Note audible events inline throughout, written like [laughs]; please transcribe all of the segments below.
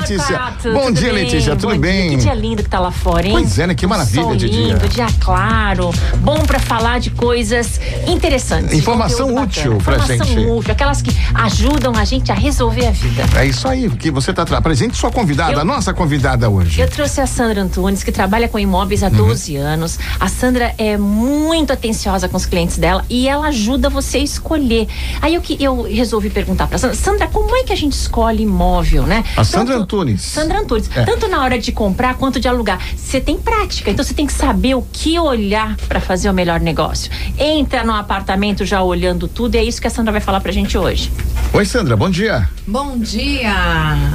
Letícia. Bom dia, bem? Letícia. Tudo Bom bem? Dia. Que dia lindo que tá lá fora, hein? Pois é, né? Que maravilha Sol de dia. lindo, dia claro. Bom pra falar de coisas interessantes. Informação útil bacana. pra Informação gente. útil, aquelas que ajudam a gente a resolver a vida. É isso aí, que você tá apresente sua convidada, Eu- a nossa convidada hoje. Eu trouxe a Sandra Antunes, que trabalha com imóveis há Uhum. 12 anos. A Sandra é muito atenciosa com os clientes dela e ela ajuda você a escolher. Aí eu, que, eu resolvi perguntar pra Sandra, Sandra, como é que a gente escolhe imóvel, né? A Sandra Antunes. Sandra Antunes. É. Tanto na hora de comprar quanto de alugar. Você tem prática, então você tem que saber o que olhar para fazer o melhor negócio. Entra no apartamento já olhando tudo e é isso que a Sandra vai falar pra gente hoje. Oi, Sandra, bom dia. Bom dia!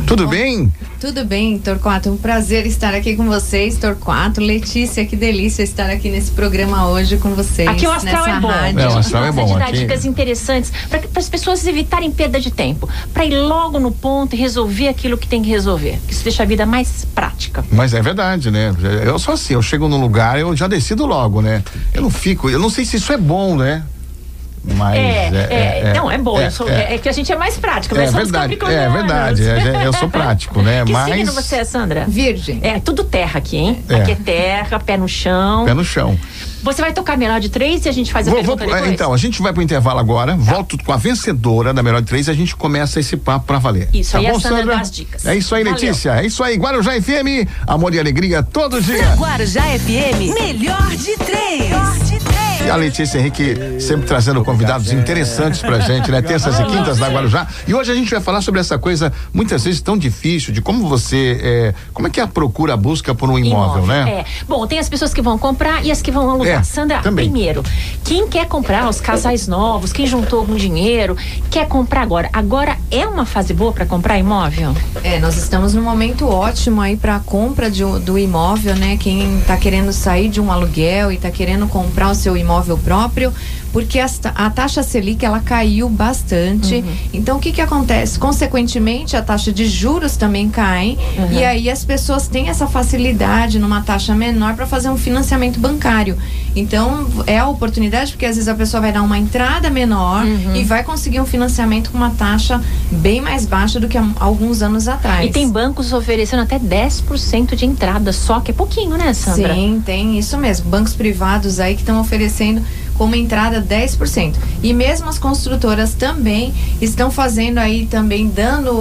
Tudo Bom- bem? Tudo bem, Torquato. Um prazer estar aqui com vocês, Torquato. Letícia, que delícia estar aqui nesse programa hoje com vocês. Aqui o astral nessa é bom. rádio. É, o astral é bom aqui. dicas interessantes para as pessoas evitarem perda de tempo. Para ir logo no ponto e resolver aquilo que tem que resolver. Isso deixa a vida mais prática. Mas é verdade, né? Eu sou assim, eu chego num lugar, eu já decido logo, né? Eu não fico, eu não sei se isso é bom, né? Mas É, é, não, é bom. eu sou- é, é que a gente é mais prático, É nós somos verdade, é verdade. é, Eu sou prático, né? [laughs] Que Mas signo você é, Sandra? Virgem. É, tudo terra aqui, hein? É. Aqui é terra, pé no chão. pé no chão. Você vai tocar melhor de três e a gente faz a Vou- vou- pergunta depois? então, a gente vai pro intervalo agora, volto com a vencedora da melhor de três e a gente começa esse papo pra valer. Isso, tá aí a bom, Sandra Sandra? dá as dicas. É isso aí, Valeu. Letícia. É isso aí, Guarujá FM, amor e alegria todo dia. Guarujá FM, melhor de três. E a Letícia Henrique sempre trazendo convidados interessantes pra gente, né? [laughs] Terças e quintas da Guarujá. E hoje a gente vai falar sobre essa coisa, muitas vezes tão difícil, de como você. é, como é que é a procura, a busca por um imóvel, né? É. Bom, tem as pessoas que vão comprar e as que vão alugar. É, Sandra, também. primeiro, quem quer comprar, os casais novos, quem juntou algum dinheiro, quer comprar agora. Agora é uma fase boa para comprar imóvel? É, nós estamos num momento ótimo aí para a compra de do imóvel, né? Quem está querendo sair de um aluguel e está querendo comprar o seu imóvel próprio, porque ta- a taxa Selic ela caiu bastante. Então o que que acontece? Consequentemente, a taxa de juros também cai e aí as pessoas têm essa facilidade numa taxa menor para fazer um financiamento bancário. Então é a oportunidade porque às vezes a pessoa vai dar uma entrada menor e vai conseguir um financiamento com uma taxa bem mais baixa do que há alguns anos atrás. E tem bancos oferecendo até 10% de entrada, só que é pouquinho, né, Sandra? Sim, tem isso mesmo. Bancos privados aí que estão oferecendo como entrada 10%. E mesmo as construtoras também estão fazendo aí também dando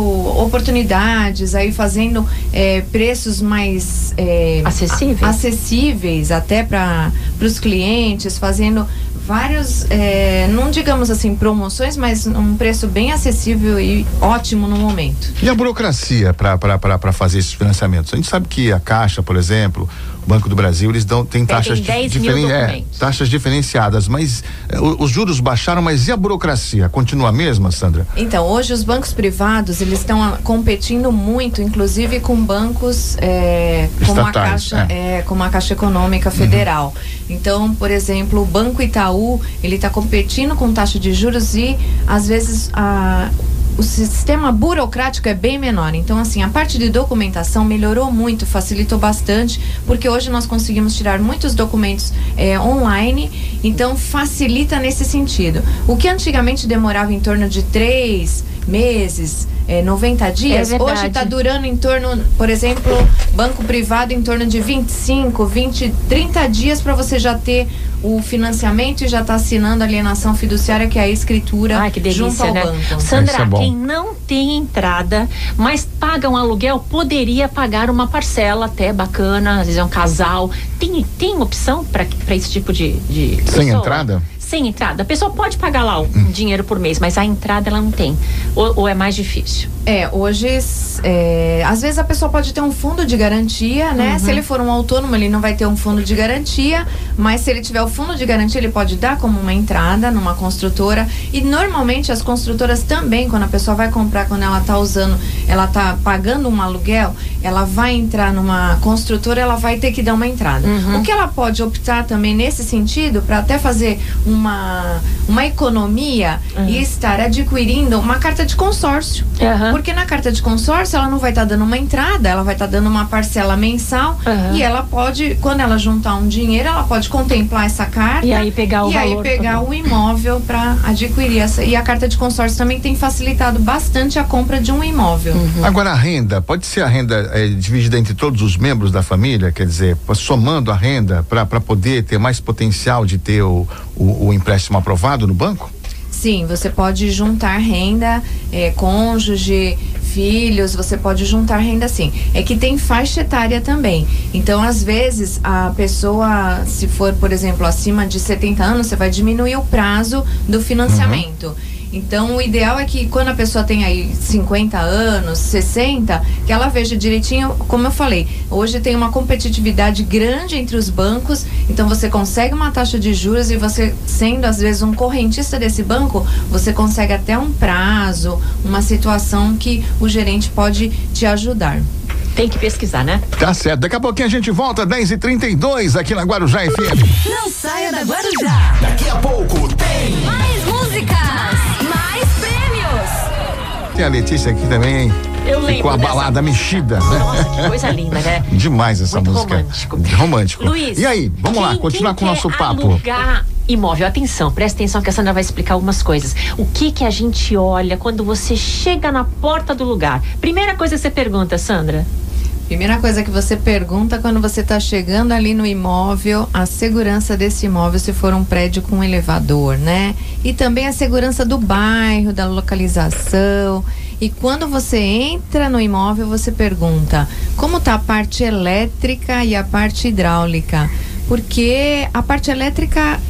oportunidades, aí fazendo eh, preços mais eh, Acessíveis? acessíveis até para os clientes, fazendo vários, eh, não digamos assim promoções, mas um preço bem acessível e ótimo no momento. E a burocracia para fazer esses financiamentos? A gente sabe que a Caixa, por exemplo, Banco do Brasil, eles dão, têm Pedem taxas, 10 mil diferen- é, taxas diferenciadas, mas o- os juros baixaram, mas e a burocracia? Continua a mesma, Sandra? Então, hoje os bancos privados, eles estão ah, competindo muito, inclusive com bancos é, como, a Caixa, é, como a Caixa Econômica Federal. Então, por exemplo, o Banco Itaú, ele está competindo com taxa de juros e, às vezes, a o sistema burocrático é bem menor. Então, assim, a parte de documentação melhorou muito, facilitou bastante, porque hoje nós conseguimos tirar muitos documentos é, online, então facilita nesse sentido. O que antigamente demorava em torno de três meses, é, 90 dias, É hoje está durando em torno, por exemplo, banco privado em torno de 25, 20, 30 dias para você já ter o financiamento e já tá assinando a alienação fiduciária, que é a escritura Ai, que junto delícia, ao né? banco. Sandra, é quem não tem entrada, mas paga um aluguel, poderia pagar uma parcela até bacana, às vezes é um casal. Tem, tem opção para esse tipo de, de Sem pessoa? entrada? Sem entrada. A pessoa pode pagar lá um dinheiro por mês, mas a entrada ela não tem. Ou, ou é mais difícil? É, hoje, é, às vezes a pessoa pode ter um fundo de garantia, né? Uhum. Se ele for um autônomo, ele não vai ter um fundo de garantia, mas se ele tiver o fundo de garantia, ele pode dar como uma entrada numa construtora. E normalmente as construtoras também, quando a pessoa vai comprar, quando ela tá usando, ela tá pagando um aluguel, ela vai entrar numa construtora, ela vai ter que dar uma entrada. Uhum. O que ela pode optar também nesse sentido, para até fazer uma uma economia Uhum. e estar adquirindo uma carta de consórcio. Aham. Porque na carta de consórcio ela não vai estar dando uma entrada, ela vai estar dando uma parcela mensal Aham. e ela pode, quando ela juntar um dinheiro, ela pode contemplar essa carta E aí pegar o e aí valor pegar total. o imóvel para adquirir essa. E a carta de consórcio também tem facilitado bastante a compra de um imóvel. Uhum. Agora a renda, pode ser a renda eh, dividida entre todos os membros da família, quer dizer, somando a renda para poder ter mais potencial de ter o, o, o empréstimo aprovado no banco? Sim, você pode juntar renda, é, cônjuge, filhos, você pode juntar renda sim. É que tem faixa etária também. Então, às vezes, a pessoa, se for, por exemplo, acima de 70 anos, você vai diminuir o prazo do financiamento. Então, o ideal é que quando a pessoa tem aí 50 anos, 60, que ela veja direitinho, como eu falei, hoje tem uma competitividade grande entre os bancos, então você consegue uma taxa de juros e você, sendo às vezes um correntista desse banco, você consegue até um prazo, uma situação que o gerente pode te ajudar. Tem que pesquisar, né? Tá certo. Daqui a pouquinho a gente volta, 10 e 32 aqui na Guarujá FM. Não saia da Guarujá. Daqui a pouco tem. Mais músicas, mais Tem a Letícia aqui também, hein? Eu lembro Ficou a dessa balada mexida, né? Nossa, que coisa linda, né? Demais essa Muito música. romântico. Romântico. Luiz. E aí, vamos lá, quem- continuar quem com o nosso papo. Alugar imóvel, atenção, presta atenção que a Sandra vai explicar algumas coisas. O que que a gente olha quando você chega na porta do lugar? Primeira coisa que você pergunta, Sandra. Primeira coisa que você pergunta quando você está chegando ali no imóvel, a segurança desse imóvel, se for um prédio com elevador, né? E também a segurança do bairro, da localização. E quando você entra no imóvel, você pergunta como tá a parte elétrica e a parte hidráulica. Porque a parte elétrica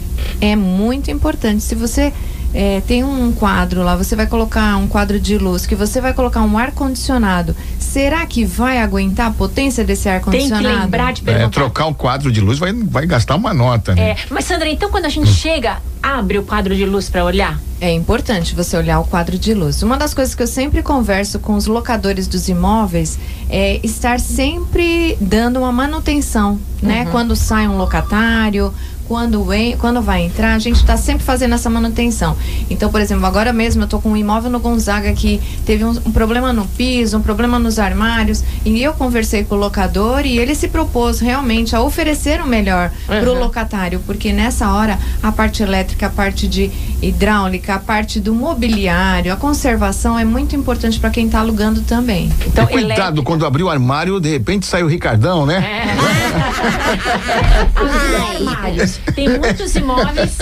é muito importante. Se você é, tem um quadro lá, você vai colocar um quadro de luz, que você vai colocar um ar-condicionado. Será que vai aguentar a potência desse Tem ar-condicionado? que lembrar de É, perguntar. trocar um quadro de luz vai, vai gastar uma nota, né? É, mas Sandra, então quando a gente chega, abre o quadro de luz para olhar? É importante você olhar o quadro de luz. Uma das coisas que eu sempre converso com os locadores dos imóveis é estar sempre dando uma manutenção, né? Quando sai um locatário, quando, en- quando vai entrar, a gente está sempre fazendo essa manutenção. Então, por exemplo, agora mesmo eu tô com um imóvel no Gonzaga que teve um, um problema no piso, um problema nos armários, e eu conversei com o locador e ele se propôs realmente a oferecer o melhor para o Uhum. locatário, porque nessa hora a parte elétrica, a parte de hidráulica, a parte do mobiliário, a conservação é muito importante para quem está alugando também. Então, e cuidado, elétrica- quando abrir o armário, de repente sai o Ricardão, né? [laughs] Abrir armários. Tem muitos imóveis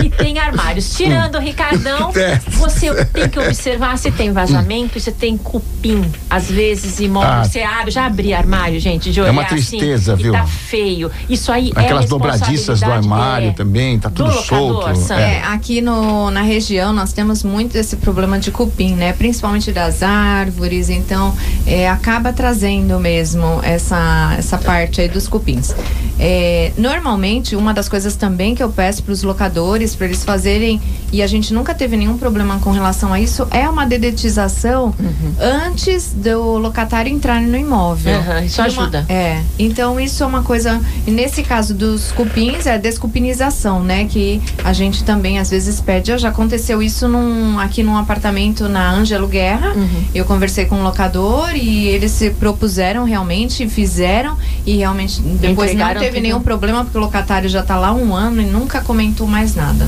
que tem armários. Tirando o Ricardão, É. você tem que observar se tem vazamento, se tem cupim. Às vezes, imóvel, Ah. você abre, já abri armário, gente, de olhar uma tristeza, assim, viu? E tá feio. Isso aí Aquelas é dobradiças do armário é, também, tá tudo do locador, solto. É. É, aqui no, na região nós temos muito esse problema de cupim, né? Principalmente das árvores, então é, acaba trazendo mesmo essa, essa parte aí dos cupins. É, normalmente, uma das coisas também que eu peço para os locadores, para eles fazerem, e a gente nunca teve nenhum problema com relação a isso, é uma dedetização antes do locatário entrar no imóvel. Uhum, isso uma- ajuda. é, então isso é uma coisa, e nesse caso dos cupins, é a descupinização, né? Que a gente também às vezes pede. Já aconteceu isso num, aqui num apartamento na Ângelo Guerra. Uhum. Eu conversei com o locador e eles se propuseram realmente, fizeram e realmente depois Entregaram teve nenhum problema porque o locatário já tá lá um ano e nunca comentou mais nada.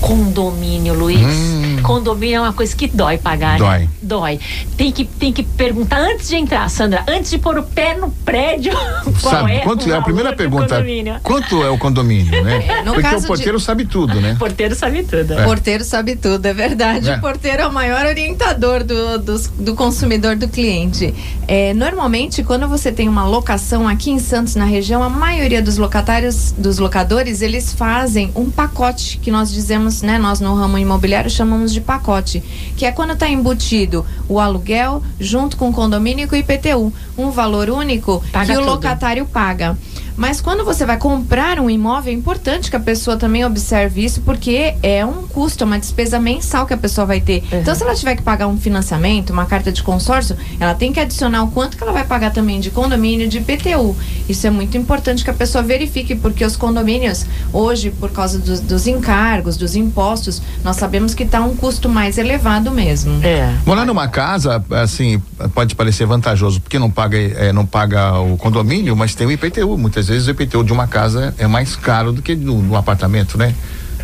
Condomínio, Luiz. Hum. Condomínio é uma coisa que dói pagar. Dói. Né? Dói. Tem que, tem que perguntar antes de entrar, Sandra, antes de pôr o pé no prédio. [laughs] qual Sabe é quanto o é a primeira do pergunta? condomínio. Quanto é o condomínio, né? [laughs] no Porque caso o de- porteiro sabe tudo, né? O [laughs] porteiro sabe tudo. O porteiro sabe tudo, é verdade. É. O porteiro é o maior orientador do, dos- do consumidor, do cliente. É, normalmente, quando você tem uma locação aqui em Santos, na região, a maioria dos locatários, dos locadores, eles fazem um pacote que nós dizemos, né? Nós no ramo imobiliário chamamos de pacote, que é quando está embutido o aluguel junto com o condomínio e com o IPTU, um valor único Paga que o tudo. locatário paga. Mas quando você vai comprar um imóvel, é importante que a pessoa também observe isso, porque é um custo, é uma despesa mensal que a pessoa vai ter. Então, se ela tiver que pagar um financiamento, uma carta de consórcio, ela tem que adicionar o quanto que ela vai pagar também de condomínio, de IPTU. Isso é muito importante que a pessoa verifique, porque os condomínios, hoje, por causa dos, dos encargos, dos impostos, nós sabemos que está um custo mais elevado mesmo. É. Morar numa casa, assim, pode parecer vantajoso, porque não paga, eh, não paga o condomínio, mas tem o IPTU. Muitas vezes o IPTU de uma casa é mais caro do que no, no apartamento, né?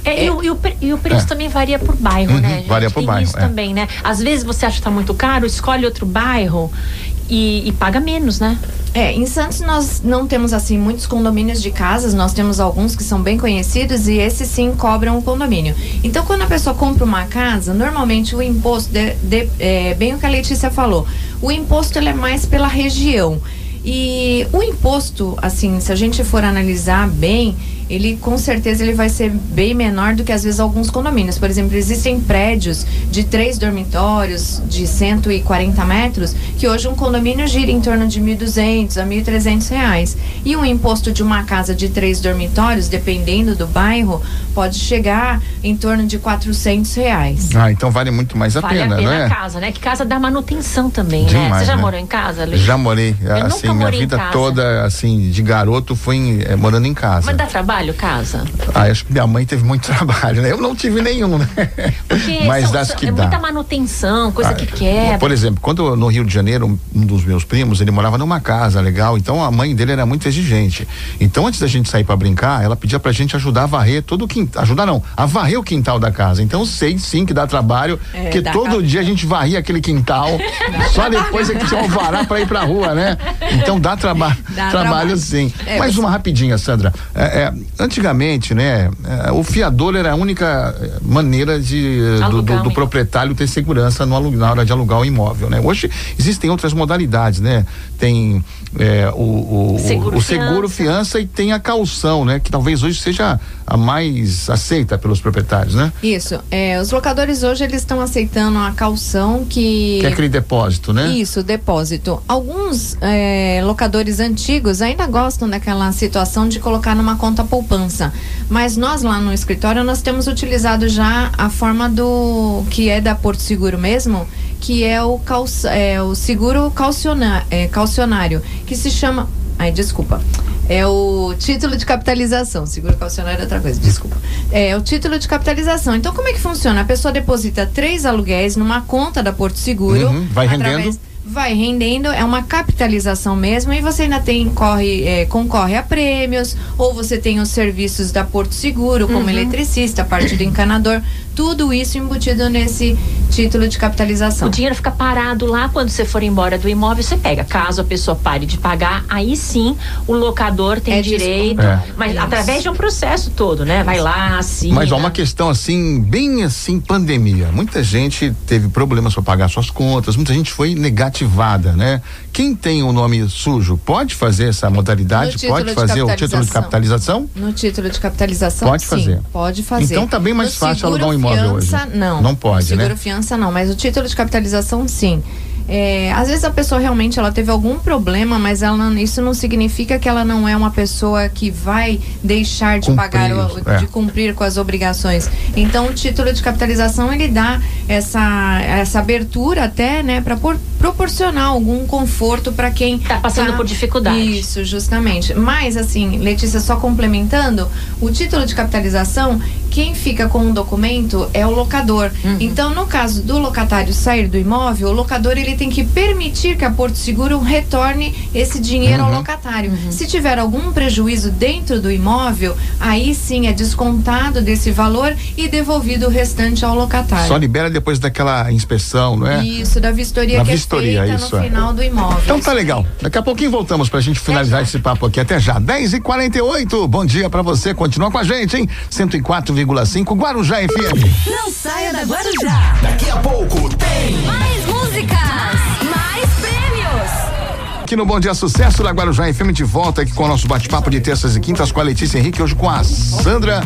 É, e, o, e o e o preço É. também varia por bairro, Uhum, né? gente? varia por Tem bairro, Isso é. também, né? Às vezes você acha que tá muito caro, escolhe outro bairro e, e paga menos, né? É, em Santos nós não temos assim muitos condomínios de casas, nós temos alguns que são bem conhecidos e esses sim cobram o condomínio. Então, quando a pessoa compra uma casa, normalmente o imposto, de, de- é, bem o que a Letícia falou, o imposto ele é mais pela região. E o imposto, assim, se a gente for analisar bem, ele com certeza ele vai ser bem menor do que às vezes alguns condomínios. Por exemplo, existem prédios de três dormitórios de 140 metros que hoje um condomínio gira em torno de 1.200 a 1.300 reais. E um imposto de uma casa de três dormitórios, dependendo do bairro, pode chegar em torno de 400 reais. Ah, então vale muito mais a vale pena, a pena né? a casa, né? Que casa dá manutenção também, né? Demais, Você já né? morou em casa, Lê? Já morei, Eu assim, nunca minha vida casa. toda, assim, de garoto foi em, eh, morando em casa. Mas dá trabalho, casa? Ah, acho que minha mãe teve muito [laughs] trabalho, né? Eu não tive nenhum, né? Porque [laughs] Mas são- das são- que é dá. muita manutenção, coisa Ah, que quebra. Por exemplo, quando no Rio de Janeiro, um- dos meus primos, ele morava numa casa legal, então a mãe dele era muito exigente. Então, antes da gente sair pra brincar, ela pedia pra gente ajudar a varrer todo o quintal. Ajudar não, a varrer o quintal da casa. Então, sei sim que dá trabalho, É, porque dá todo trabalho. dia a gente varria aquele quintal, [laughs] só depois é que tinha um alvará pra ir pra rua, né? Então dá, traba Dá trabalho trabalho. sim. É, Mais uma rapidinha, Sandra. É, é, antigamente, né, é, o fiador era a única eh, maneira de, eh, do, do- do proprietário ter segurança no alu- na hora de alugar o imóvel, né? Hoje existem outras modalidades, né? Tem é, o, o, o- Seguro o seguro fiança. fiança e tem a caução, né? Que talvez hoje seja a mais aceita pelos proprietários, né? Isso. É, os locadores hoje eles estão aceitando a caução que. Que é aquele depósito, né? Isso, depósito. Alguns é, locadores antigos ainda gostam daquela situação de colocar numa conta poupança. Mas nós lá no escritório nós temos utilizado já a forma do que é da Porto Seguro mesmo, que é o, calça, é, o seguro calciona, é, calcionário, que se chama. Ai, desculpa. É o título de capitalização. Seguro calcionário é outra coisa, desculpa. É o título de capitalização. Então, como é que funciona? A pessoa deposita três aluguéis numa conta da Porto Seguro. Uhum, vai rendendo. através- Vai rendendo, é uma capitalização mesmo, e você ainda tem, corre, é, concorre a prêmios, ou você tem os serviços da Porto Seguro, como eletricista, parte do encanador, tudo isso embutido nesse título de capitalização. O dinheiro fica parado lá quando você for embora do imóvel, você pega. Caso a pessoa pare de pagar, aí sim o locador tem É direito. É. mas Isso. através de um processo todo, né? Vai lá, assina. Mas há uma questão assim, bem assim, pandemia. Muita gente teve problemas para pagar suas contas, muita gente foi negativada, né? Quem tem o nome sujo pode fazer essa modalidade? Pode de fazer o título de capitalização. No título de capitalização, Pode sim, fazer. Pode fazer. Então tá bem mais No fácil alugar um imóvel fiança, hoje. Não. Não pode, seguro né? Não, mas o título de capitalização sim. É, às vezes a pessoa realmente ela teve algum problema, mas ela não- isso não significa que ela não é uma pessoa que vai deixar de Cumprir, pagar, o- é. de cumprir com as obrigações. Então o título de capitalização ele dá essa, essa abertura até, né, para proporcionar algum conforto para quem Tá passando por dificuldade. Isso, justamente. Mas, assim, Letícia, só complementando, o título de capitalização, quem fica com o documento é o locador. Uhum. Então, no caso do locatário sair do imóvel, o locador ele tem que permitir que a Porto Seguro retorne esse dinheiro ao Uhum. locatário. Se tiver algum prejuízo dentro do imóvel, aí sim é descontado desse valor e devolvido o restante ao locatário. Só libera depois daquela inspeção, não é? Isso, da vistoria Da que vistoria, é feita isso, no é. final do imóvel. Então tá legal. Daqui a pouquinho voltamos pra gente finalizar esse papo aqui. Até já. 10 e 48 Bom dia pra você. Continua com a gente, hein? 104,5 Guarujá FM. Não saia da Guarujá. Daqui a pouco tem. Mais músicas, mais prêmios. Aqui no Bom Dia Sucesso da Guarujá FM de volta aqui com o nosso bate-papo de terças e quintas com a Letícia Henrique, hoje com a Sandra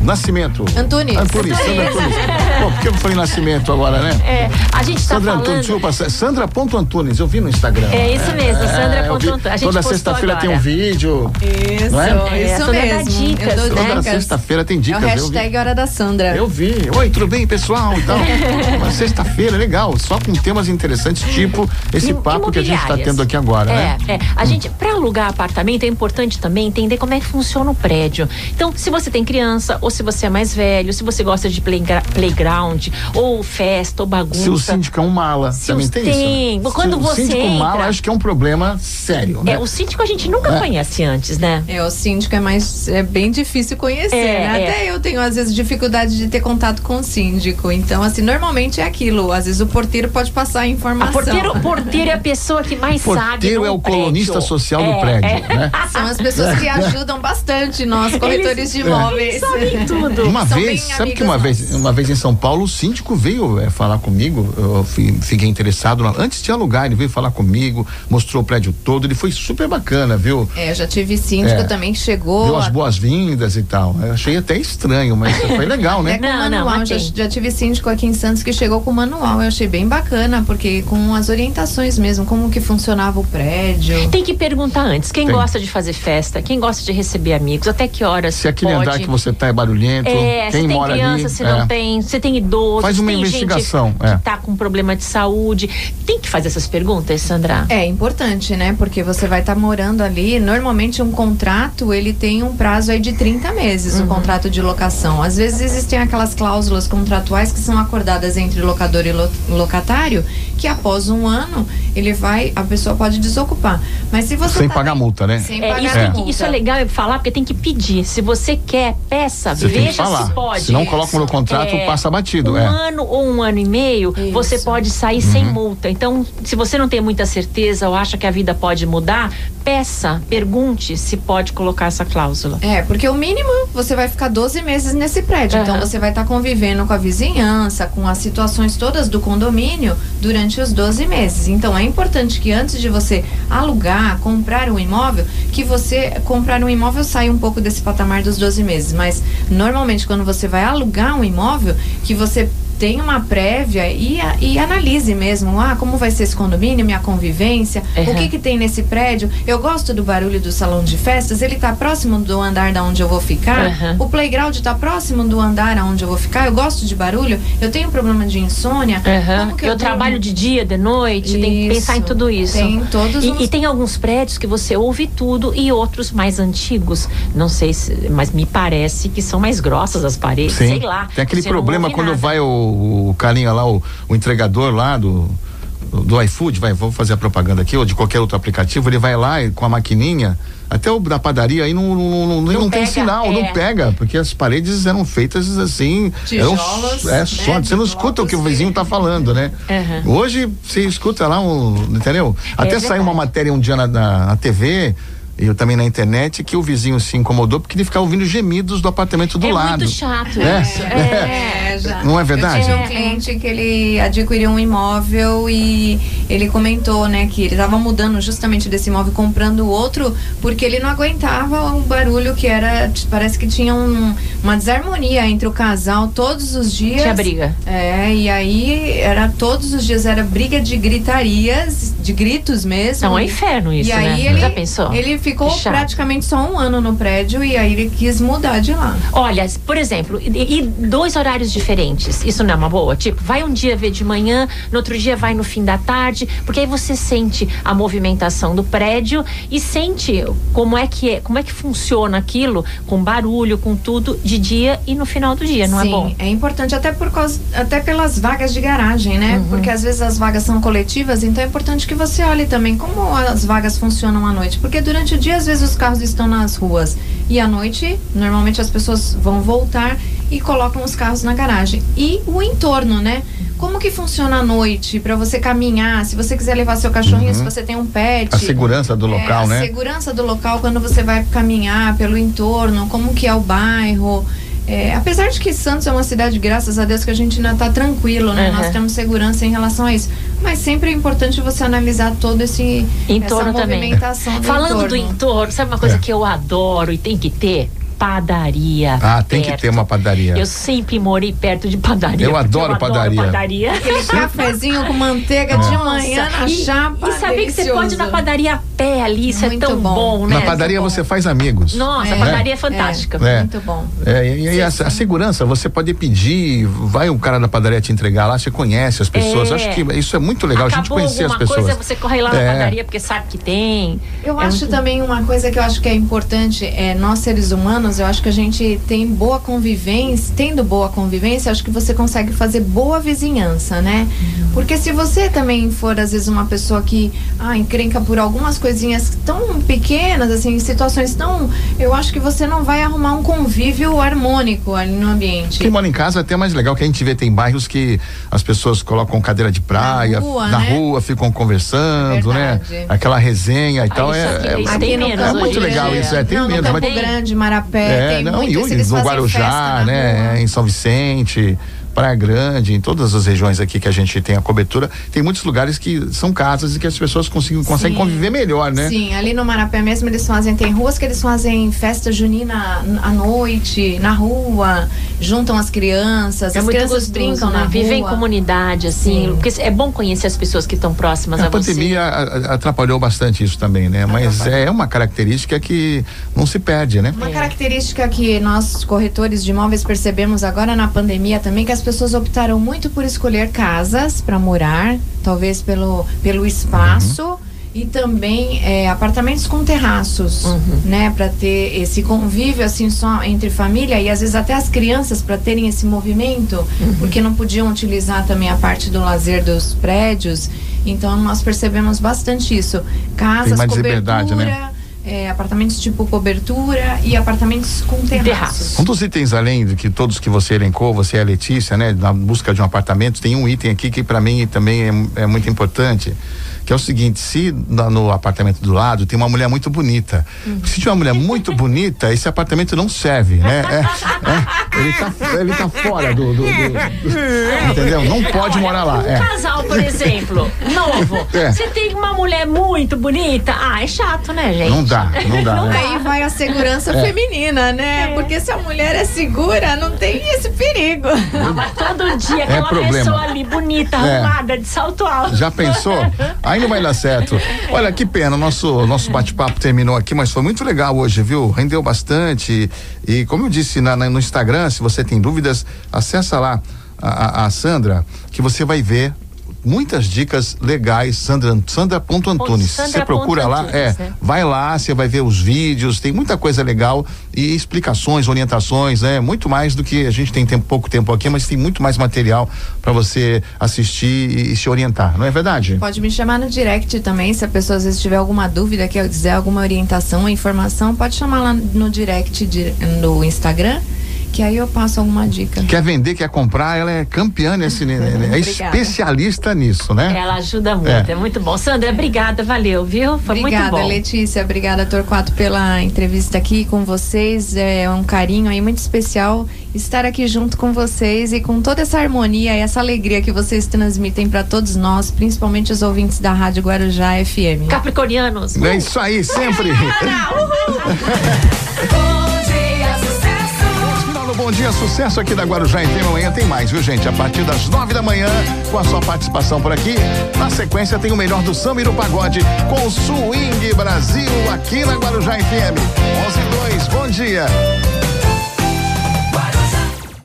Nascimento. Antunes. Antunes, Sandra Antunes. Bom, por que eu falei Nascimento agora, né? É, a gente tá Sandra falando. Antunes, desculpa, Sandra ponto Antunes, eu vi no Instagram. É isso mesmo, Sandra eu ponto vi. Antunes. A gente Toda sexta-feira tem um vídeo. Isso, Não é? É, isso Sandra dá mesmo. dicas, eu dou né? Toda dicas. sexta-feira tem É dicas. o eu vi. hashtag Hora da Sandra. Eu vi. Oi, tudo bem, pessoal? Então, [laughs] uma sexta-feira, legal. Só com temas interessantes, tipo esse papo que a gente está tendo aqui agora, é, né? É, A gente, para alugar apartamento, é importante também entender como é que funciona o prédio. Então, se você tem criança, ou se você é mais velho, se você gosta de playgra- playground, ou festa, ou bagunça. Se o síndico é um mala, Se também o- tem, tem. isso. né? Quando Se o você síndico mala, entra- acho que é um problema sério, né? É, o síndico a gente nunca É. conhece antes, né? É, o síndico é mais é bem difícil conhecer, É, né? é. Até eu tenho às vezes dificuldade de ter contato com o síndico. Então, assim, normalmente é aquilo. Às vezes o porteiro pode passar a A informação. porteiro, porteiro é a pessoa que mais sabe. Porteiro é o prédio. colunista social do É, prédio, é. né? São as pessoas que [laughs] ajudam bastante nós, corretores de imóveis. Eles sabem tudo. Uma São vez, bem sabe que uma vez, uma vez em São Paulo, o síndico veio é, falar comigo, eu fi- fiquei interessado, antes de alugar, ele veio falar comigo, mostrou o prédio todo, ele foi super bacana, viu? É, já tive síndico É. também que chegou. Deu as boas-vindas e tal. Eu achei até estranho, mas [laughs] foi legal, né? É Não, não, manual. mas já, já tive síndico aqui em Santos que chegou com manual. Eu achei bem bacana, porque com as orientações mesmo, como que funcionava o prédio. Tem que perguntar antes. Quem Tem. gosta de fazer festa? Quem gosta de receber amigos? Até que horas Se aquele pode? andar que você tá é barulhento, É, quem se tem mora criança, ali. se é. não tem, se tem idoso, Faz se uma tem investigação, gente é. que tá com problema de saúde. Tem que fazer essas perguntas, Sandra? É importante, né? Porque você vai estar morando ali. Normalmente um contrato ele tem um prazo aí de 30 meses, o contrato de locação. Às vezes existem aquelas cláusulas contratuais que são acordadas entre locador e lo- locatário, que após um ano ele vai, a pessoa pode desocupar. Mas se você Sem tá pagar bem- multa, né? Sem É, pagar isso, que- multa. isso é legal eu falar, porque tem que pedir. Se você quer, peça, Você tem que veja falar. se pode. Se não coloca no contrato, É, passa batido. Um é. ano ou um ano e meio, Isso. você pode sair Uhum. sem multa. Então, se você não tem muita certeza ou acha que a vida pode mudar, peça, pergunte se pode colocar essa cláusula. É, porque o mínimo você vai ficar 12 meses nesse prédio. Então Aham. você vai estar convivendo com a vizinhança, com as situações todas do condomínio durante os 12 meses. Então é importante que antes de você alugar, comprar um imóvel, que você comprar um imóvel saia um pouco desse patamar dos 12 meses. Mas normalmente quando você vai alugar um imóvel, que você tenha uma prévia e, a- e analise mesmo, ah, como vai ser esse condomínio, minha convivência, o Aham. que que tem nesse prédio. Eu gosto do barulho do salão de festas, ele tá próximo do andar da onde eu vou ficar. Aham. O playground tá próximo do andar aonde eu vou ficar. Eu gosto de barulho, eu tenho problema de insônia. Que eu eu trabalho de dia, de noite, tem que Isso. pensar em tudo isso. Tem todos e, os- e tem alguns prédios que você ouve tudo e outros mais antigos. Não sei se, mas me parece que são mais grossas as paredes, Sim. sei lá. Tem aquele problema quando nada. vai o, o carinha lá, o, o entregador lá do, do iFood, vai, vou fazer a propaganda aqui, ou de qualquer outro aplicativo, ele vai lá e, com a maquininha, até o da padaria aí não, não, não, não, Não tem pega, sinal, é. não pega, porque as paredes eram feitas assim. eram, Tijolos, é né, só, você não escuta o que o vizinho tá falando, né? Uhum. Hoje você escuta lá um, entendeu? Até saiu verdade. uma matéria um dia na, na, na TV. E eu também na internet que o vizinho se incomodou porque ele ficava ouvindo gemidos do apartamento do é lado. muito chato É. isso. [laughs] É, já. Não é verdade? Eu tive um É. cliente que ele adquiriu um imóvel e ele comentou, né, que ele estava mudando justamente desse imóvel, comprando outro, porque ele não aguentava o barulho que era, parece que tinha um- uma desarmonia entre o casal todos os dias. Tinha briga. É, e aí era todos os dias era briga de gritarias, de gritos mesmo. Não, é inferno isso, e aí né? ele, Já pensou? ele ficou chato. praticamente só um ano no prédio e aí ele quis mudar de lá. Olha, por exemplo, e, e dois horários diferentes. Isso não é uma boa? Tipo, vai um dia ver de manhã, no outro dia vai no fim da tarde, porque aí você sente a movimentação do prédio e sente como é que é, como é que funciona aquilo, com barulho, com tudo, de dia e no final do dia, não Sim, é bom? é importante até por causa, até pelas vagas de garagem, né? Uhum. Porque às vezes as vagas são coletivas, então é importante que você olhe também como as vagas funcionam à noite, porque durante o dia às vezes os carros estão nas ruas e à noite normalmente as pessoas vão voltar e colocam os carros na garagem. E o entorno, né? Como que funciona à noite para você caminhar? Se você quiser levar seu cachorrinho, se você tem um pet, A segurança do local, é, né? A segurança do local quando você vai caminhar pelo entorno, como que é o bairro. É, apesar de que Santos é uma cidade, graças a Deus, que a gente ainda está tranquilo, né? Uhum. Nós temos segurança em relação a isso. Mas sempre é importante você analisar todo esse Entorno essa também. movimentação do Falando entorno. do entorno, sabe uma coisa É. que eu adoro e tem que ter? Padaria. Ah, tem que ter uma padaria. Eu sempre morei perto de padaria. Eu adoro padaria. padaria. Aquele [laughs] cafezinho com manteiga de manhã na e, chapa. E saber que você pode ir na padaria a pé ali, isso Muito é tão bom. bom, né? Na padaria bom. você faz amigos. Nossa, É. a padaria é fantástica. É. Muito bom. É, e, e a, a segurança, você pode pedir, vai um cara da padaria te entregar lá, você conhece as pessoas. É. Acho que isso é muito legal, a gente Acabou conhecer as alguma pessoas. coisa, você corre lá É. na padaria porque sabe que tem. Eu É acho muito- também uma coisa que eu acho que é importante, é nós seres humanos, eu acho que a gente tem boa convivência, tendo boa convivência, eu acho que você consegue fazer boa vizinhança, né? Uhum. Porque se você também for às vezes uma pessoa que ah, encrenca por algumas coisinhas tão pequenas, assim, situações tão, eu acho que você não vai arrumar um convívio harmônico ali no ambiente. Quem mora em casa é até mais legal que a gente vê, tem bairros que as pessoas colocam cadeira de praia, Na rua, na né? rua, ficam conversando, né? Aquela resenha e Ah, tal. isso É, aqui- é, isso é- tem no menos é muito legal isso, é, tem não, menos. No mas Grande, Marapé, É, tem não, e no Guarujá, festa né? rua. Em São Vicente, Praia Grande, em todas as regiões aqui que a gente tem a cobertura, tem muitos lugares que são casas e que as pessoas conseguem, conseguem Sim. conviver melhor, né? Sim, ali no Marapé mesmo eles fazem, tem ruas que eles fazem festa junina à noite, na rua, juntam as crianças, É as crianças gostoso, brincam né? na Viver em rua. comunidade, assim. Sim. Porque é bom conhecer as pessoas que estão próximas A a você. pandemia a- a- atrapalhou bastante isso também, né? Mas é uma característica que não se perde, né? Uma característica que nós, corretores de imóveis, percebemos agora na pandemia também, que as pessoas optaram muito por escolher casas para morar, talvez pelo, pelo espaço. E também é, apartamentos com terraços, né, para ter esse convívio assim só entre família e às vezes até as crianças para terem esse movimento, porque não podiam utilizar também a parte do lazer dos prédios. Então nós percebemos bastante isso. Casas, mais cobertura, liberdade, né? É, apartamentos tipo cobertura e apartamentos com terraços. Um dos itens, além de que todos que você elencou, você é a Letícia, né? Na busca de um apartamento, tem um item aqui que para mim também é, é muito importante. Que é o seguinte, se na- no apartamento do lado tem uma mulher muito bonita. Se tiver uma mulher muito bonita, esse apartamento não serve, né? É, é, ele, tá, ele tá fora do, do- do- do- Entendeu? Não pode Olha, morar lá. Um É. casal, por exemplo, novo. [laughs] É. Você tem uma mulher muito bonita. Ah, é chato, né, gente? Não dá, não dá. né? Aí vai a segurança É. feminina, né? Porque se a mulher é segura, não tem esse perigo. Não, mas todo dia aquela É problema. pessoa ali bonita, É. arrumada, de salto alto. Já pensou? [laughs] Aí não vai dar certo. Olha, que pena, nosso, nosso bate-papo terminou aqui, mas foi muito legal hoje, viu? Rendeu bastante. E como eu disse na- na- no Instagram, se você tem dúvidas, acessa lá a, a- a Sandra, que você vai ver muitas dicas legais, Sandra. Sandra Você procura lá, ponto é, Antunes, né? vai lá, você vai ver os vídeos, tem muita coisa legal e explicações, orientações, né? Muito mais do que a gente tem tempo, pouco tempo aqui, mas tem muito mais material para você assistir e, e se orientar, não é verdade? Pode me chamar no direct também, se a pessoa às vezes tiver alguma dúvida, quer dizer alguma orientação ou informação, pode chamar lá no direct de- no Instagram, que aí eu passo alguma dica. Quer vender, quer comprar, ela é campeã nesse, né, é [laughs] Obrigada. especialista nisso, né? Ela ajuda muito, É. é. muito bom. Sandra, obrigada, valeu, viu? Foi obrigada, muito bom. Letícia. Obrigada, Torquato, pela entrevista aqui com vocês. É um carinho aí muito especial estar aqui junto com vocês e com toda essa harmonia e essa alegria que vocês transmitem para todos nós, principalmente os ouvintes da Rádio Guarujá FM. Capricornianos. É isso aí, sempre. Do [laughs] Bom Dia Sucesso aqui da Guarujá Tema Amanhã tem mais, viu gente? A partir das nove da manhã, com a sua participação por aqui. Na sequência tem o melhor do samba e do pagode com o Swing Brasil aqui na Guarujá FM. 11 e 2, bom dia.